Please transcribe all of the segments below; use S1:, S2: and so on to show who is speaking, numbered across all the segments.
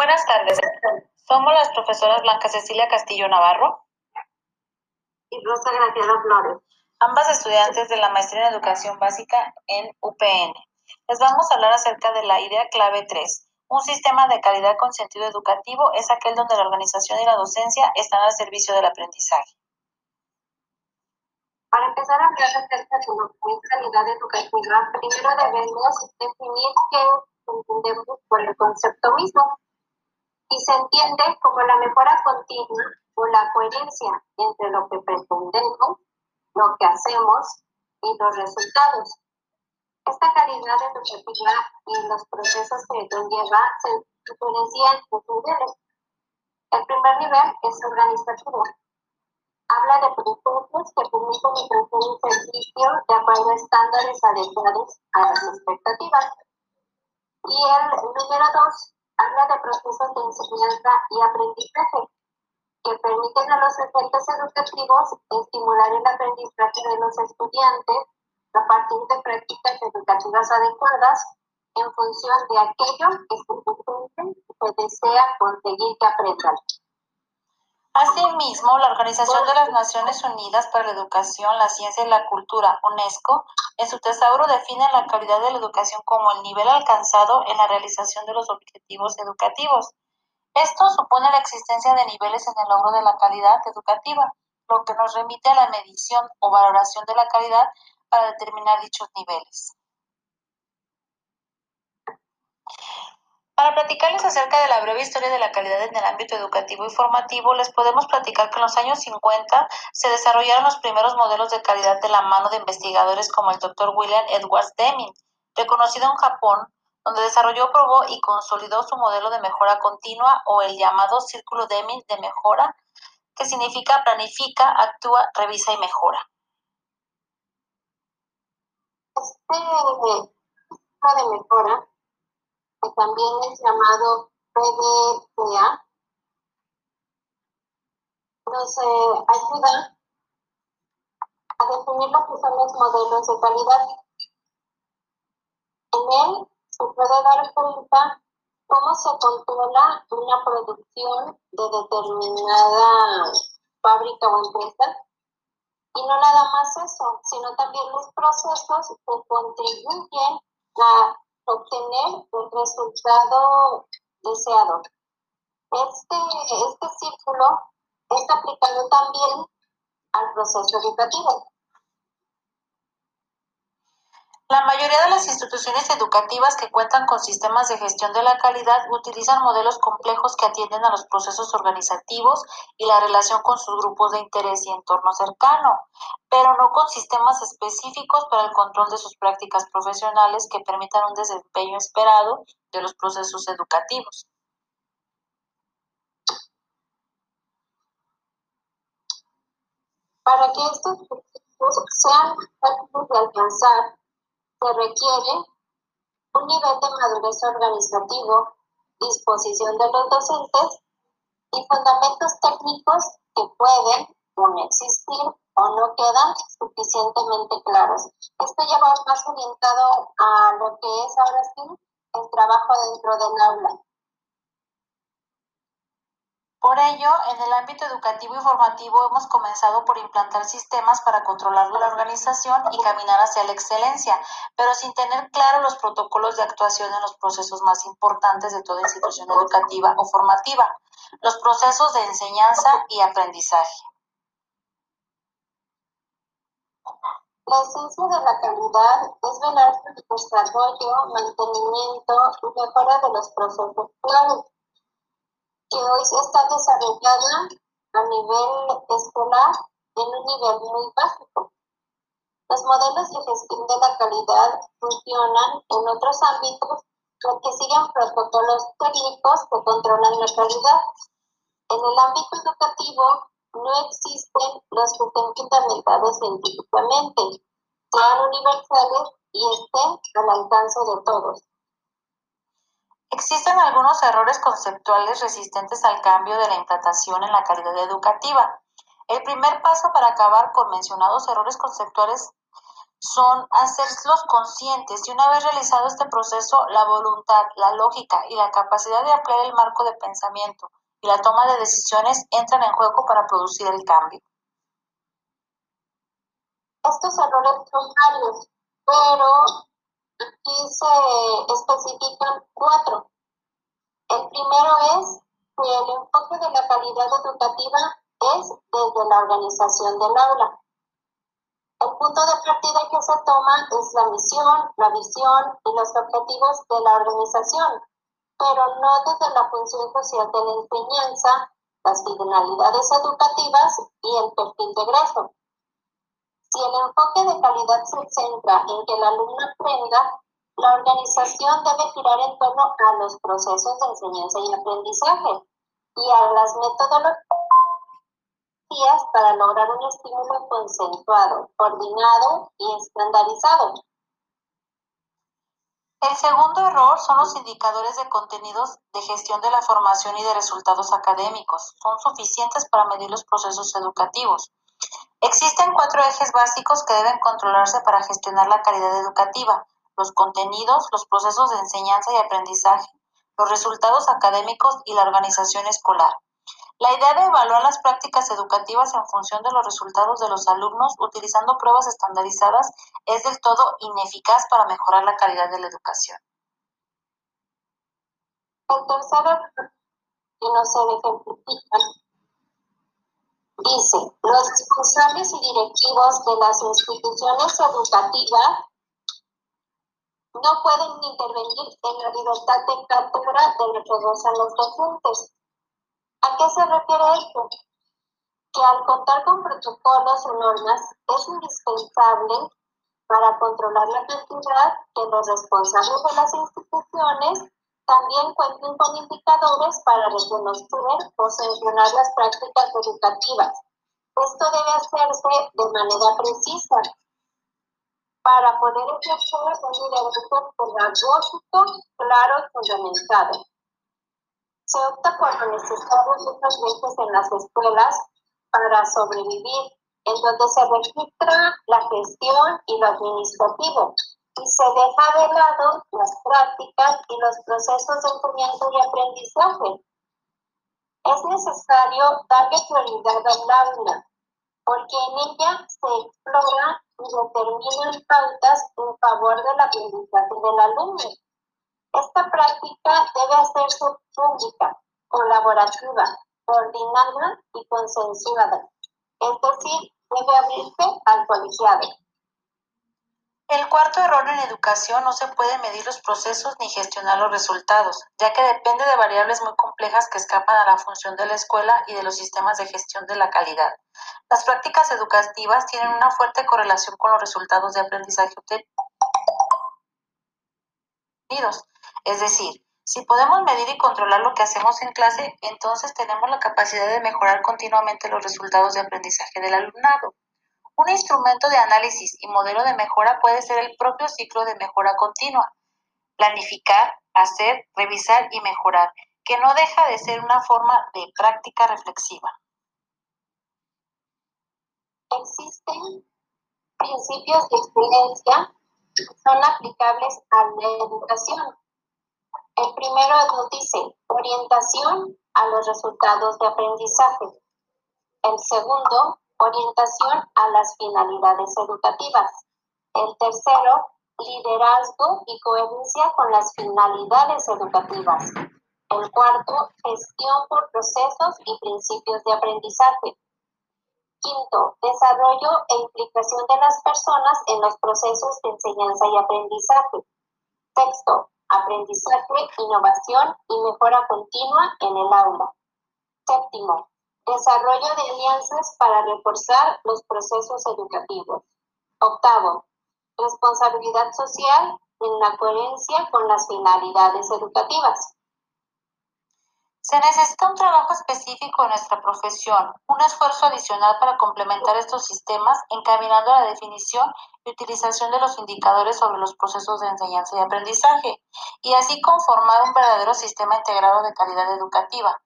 S1: Buenas tardes. Somos las profesoras Blanca Cecilia Castillo Navarro
S2: y Rosa Graciela Flores,
S1: ambas estudiantes de la maestría en educación básica en UPN. Les vamos a hablar acerca de la idea clave 3. Un sistema de calidad con sentido educativo es aquel donde la organización y la docencia están al servicio del aprendizaje.
S2: Para empezar a hablar acerca de lo que es calidad educativa, primero debemos definir qué entendemos por el concepto mismo y se entiende como la mejora continua o la coherencia entre lo que pretendemos, lo que hacemos y los resultados. Esta calidad educativa y los procesos que conlleva se diferencian en dos niveles. El primer nivel es organizativo. Habla de procesos que permiten ofrecer un servicio de acuerdo a estándares adecuados a las expectativas. Y el número dos habla de procesos de enseñanza y aprendizaje que permiten a los agentes educativos estimular el aprendizaje de los estudiantes a partir de prácticas educativas adecuadas en función de aquello que se desea conseguir que aprendan.
S1: Asimismo, la Organización de las Naciones Unidas para la Educación, la Ciencia y la Cultura, UNESCO, en su tesauro define la calidad de la educación como el nivel alcanzado en la realización de los objetivos educativos. Esto supone la existencia de niveles en el logro de la calidad educativa, lo que nos remite a la medición o valoración de la calidad para determinar dichos niveles. Para platicarles acerca de la breve historia de la calidad en el ámbito educativo y formativo, les podemos platicar que en los años 50 se desarrollaron los primeros modelos de calidad de la mano de investigadores como el Dr. William Edwards Deming, reconocido en Japón, donde desarrolló, probó y consolidó su modelo de mejora continua o el llamado Círculo Deming de mejora, que significa planifica, actúa, revisa y mejora.
S2: Este de mejora que también es llamado PDCA, nos eh, ayuda a definir lo que son los modelos de calidad. En él se puede dar cuenta cómo se controla una producción de determinada fábrica o empresa. Y no nada más eso, sino también los procesos que contribuyen a obtener el resultado deseado. Este, este círculo está aplicado también al proceso educativo.
S1: La mayoría de las instituciones educativas que cuentan con sistemas de gestión de la calidad utilizan modelos complejos que atienden a los procesos organizativos y la relación con sus grupos de interés y entorno cercano, pero no con sistemas específicos para el control de sus prácticas profesionales que permitan un desempeño esperado de los procesos educativos.
S2: Para que estos procesos sean fáciles de alcanzar, se requiere un nivel de madurez organizativo, disposición de los docentes y fundamentos técnicos que pueden o no existir o no quedan suficientemente claros. Esto ya va más orientado a lo que es ahora sí el trabajo dentro del aula.
S1: Por ello, en el ámbito educativo y formativo hemos comenzado por implantar sistemas para controlar la organización y caminar hacia la excelencia, pero sin tener claro los protocolos de actuación en los procesos más importantes de toda institución educativa o formativa, los procesos de enseñanza y aprendizaje.
S2: La esencia de la calidad es velar por el desarrollo, mantenimiento y mejora de los procesos claves que hoy se está desarrollada a nivel escolar en un nivel muy básico. Los modelos de gestión de la calidad funcionan en otros ámbitos porque siguen protocolos técnicos que controlan la calidad. En el ámbito educativo no existen los que estén fundamentados científicamente, sean universales y estén al alcance de todos.
S1: Existen algunos errores conceptuales resistentes al cambio de la implantación en la calidad educativa. El primer paso para acabar con mencionados errores conceptuales son hacerlos conscientes y una vez realizado este proceso, la voluntad, la lógica y la capacidad de ampliar el marco de pensamiento y la toma de decisiones entran en juego para producir el cambio.
S2: Estos errores son varios, pero aquí se especifican cuatro. El primero es que el enfoque de la calidad educativa es desde la organización del aula. El punto de partida que se toma es la misión, la visión y los objetivos de la organización, pero no desde la función social de la enseñanza, las finalidades educativas y el perfil de egreso. Si el enfoque de calidad se centra en que el alumno aprenda, la organización debe girar en torno a los procesos de enseñanza y aprendizaje y a las metodologías para lograr un estímulo concentrado, coordinado y estandarizado.
S1: El segundo error son los indicadores de contenidos de gestión de la formación y de resultados académicos. Son suficientes para medir los procesos educativos. Existen cuatro ejes básicos que deben controlarse para gestionar la calidad educativa. Los contenidos, los procesos de enseñanza y aprendizaje, los resultados académicos y la organización escolar. La idea de evaluar las prácticas educativas en función de los resultados de los alumnos utilizando pruebas estandarizadas es del todo ineficaz para mejorar la calidad de la educación.
S2: Que no dice, los responsables y directivos de las instituciones educativas no pueden intervenir en la libertad de cátedra de lo que gozan los docentes ¿A qué se refiere esto? Que al contar con protocolos o normas es indispensable para controlar la cantidad que los responsables de las instituciones también cuenten con indicadores para reconocer o sancionar las prácticas educativas. Esto debe hacerse de manera precisa para poder ejercer un liderazgo pedagógico claro y fundamentado. Se opta por necesario muchas veces en las escuelas para sobrevivir, en donde se registra la gestión y lo administrativo, y se deja de lado las prácticas y los procesos de enseñanza y aprendizaje. Es necesario darle prioridad al aula, porque en ella se explora y determinan pautas en favor del aprendizaje del alumno. Esta práctica debe hacerse pública, colaborativa, coordinada y consensuada, es decir, debe abrirse al colegiado.
S1: El cuarto error en educación no se puede medir los procesos ni gestionar los resultados, ya que depende de variables muy complejas que escapan a la función de la escuela y de los sistemas de gestión de la calidad. Las prácticas educativas tienen una fuerte correlación con los resultados de aprendizaje obtenidos, es decir, si podemos medir y controlar lo que hacemos en clase, entonces tenemos la capacidad de mejorar continuamente los resultados de aprendizaje del alumnado. Un instrumento de análisis y modelo de mejora puede ser el propio ciclo de mejora continua. Planificar, hacer, revisar y mejorar, que no deja de ser una forma de práctica reflexiva.
S2: Existen principios de experiencia que son aplicables a la educación el primero nos dice orientación a los resultados de aprendizaje. El segundo, orientación a las finalidades educativas. El tercero, liderazgo y coherencia con las finalidades educativas. El cuarto, gestión por procesos y principios de aprendizaje. Quinto, desarrollo e implicación de las personas en los procesos de enseñanza y aprendizaje. Sexto, aprendizaje, innovación y mejora continua en el aula. Séptimo, desarrollo de alianzas para reforzar los procesos educativos. Octavo, responsabilidad social en la coherencia con las finalidades educativas.
S1: Se necesita un trabajo específico en nuestra profesión, un esfuerzo adicional para complementar estos sistemas, encaminando la definición y utilización de los indicadores sobre los procesos de enseñanza y aprendizaje, y así conformar un verdadero sistema integrado de calidad educativa.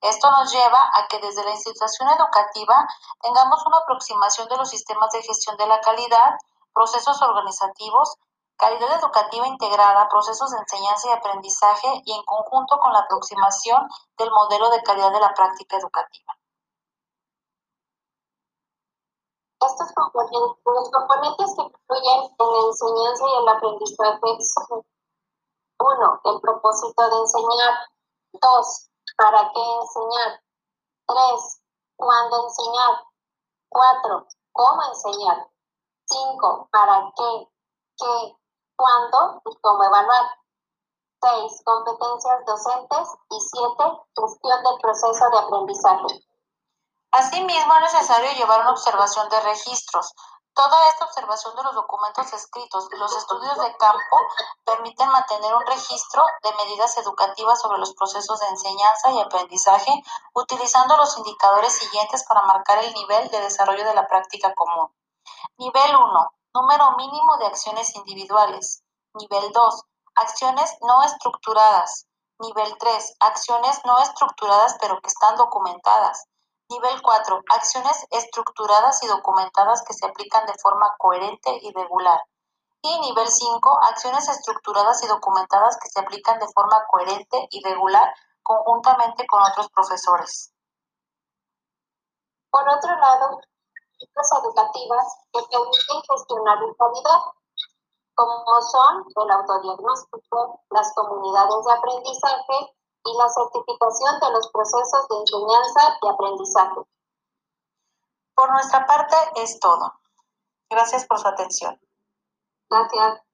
S1: Esto nos lleva a que desde la institución educativa tengamos una aproximación de los sistemas de gestión de la calidad, procesos organizativos, calidad educativa integrada, procesos de enseñanza y aprendizaje y en conjunto con la aproximación del modelo de calidad de la práctica educativa.
S2: Estos componentes, los componentes que influyen en la enseñanza y el aprendizaje son uno, el propósito de enseñar, dos, para qué enseñar, tres, cuándo enseñar, cuatro, cómo enseñar, cinco, para qué, qué, cuándo y cómo evaluar. 6. Competencias docentes. Y 7. Gestión del proceso de aprendizaje.
S1: Asimismo, es necesario llevar una observación de registros. Toda esta observación de los documentos escritos y los estudios de campo permiten mantener un registro de medidas educativas sobre los procesos de enseñanza y aprendizaje, utilizando los indicadores siguientes para marcar el nivel de desarrollo de la práctica común. Nivel 1. Número mínimo de acciones individuales. Nivel 2. Acciones no estructuradas. Nivel 3. Acciones no estructuradas pero que están documentadas. Nivel 4. Acciones estructuradas y documentadas que se aplican de forma coherente y regular. Y nivel 5. Acciones estructuradas y documentadas que se aplican de forma coherente y regular conjuntamente con otros profesores.
S2: Por otro lado, educativas que permiten gestionar la calidad, como son el autodiagnóstico, las comunidades de aprendizaje y la certificación de los procesos de enseñanza y aprendizaje.
S1: Por nuestra parte es todo. Gracias por su atención.
S2: Gracias.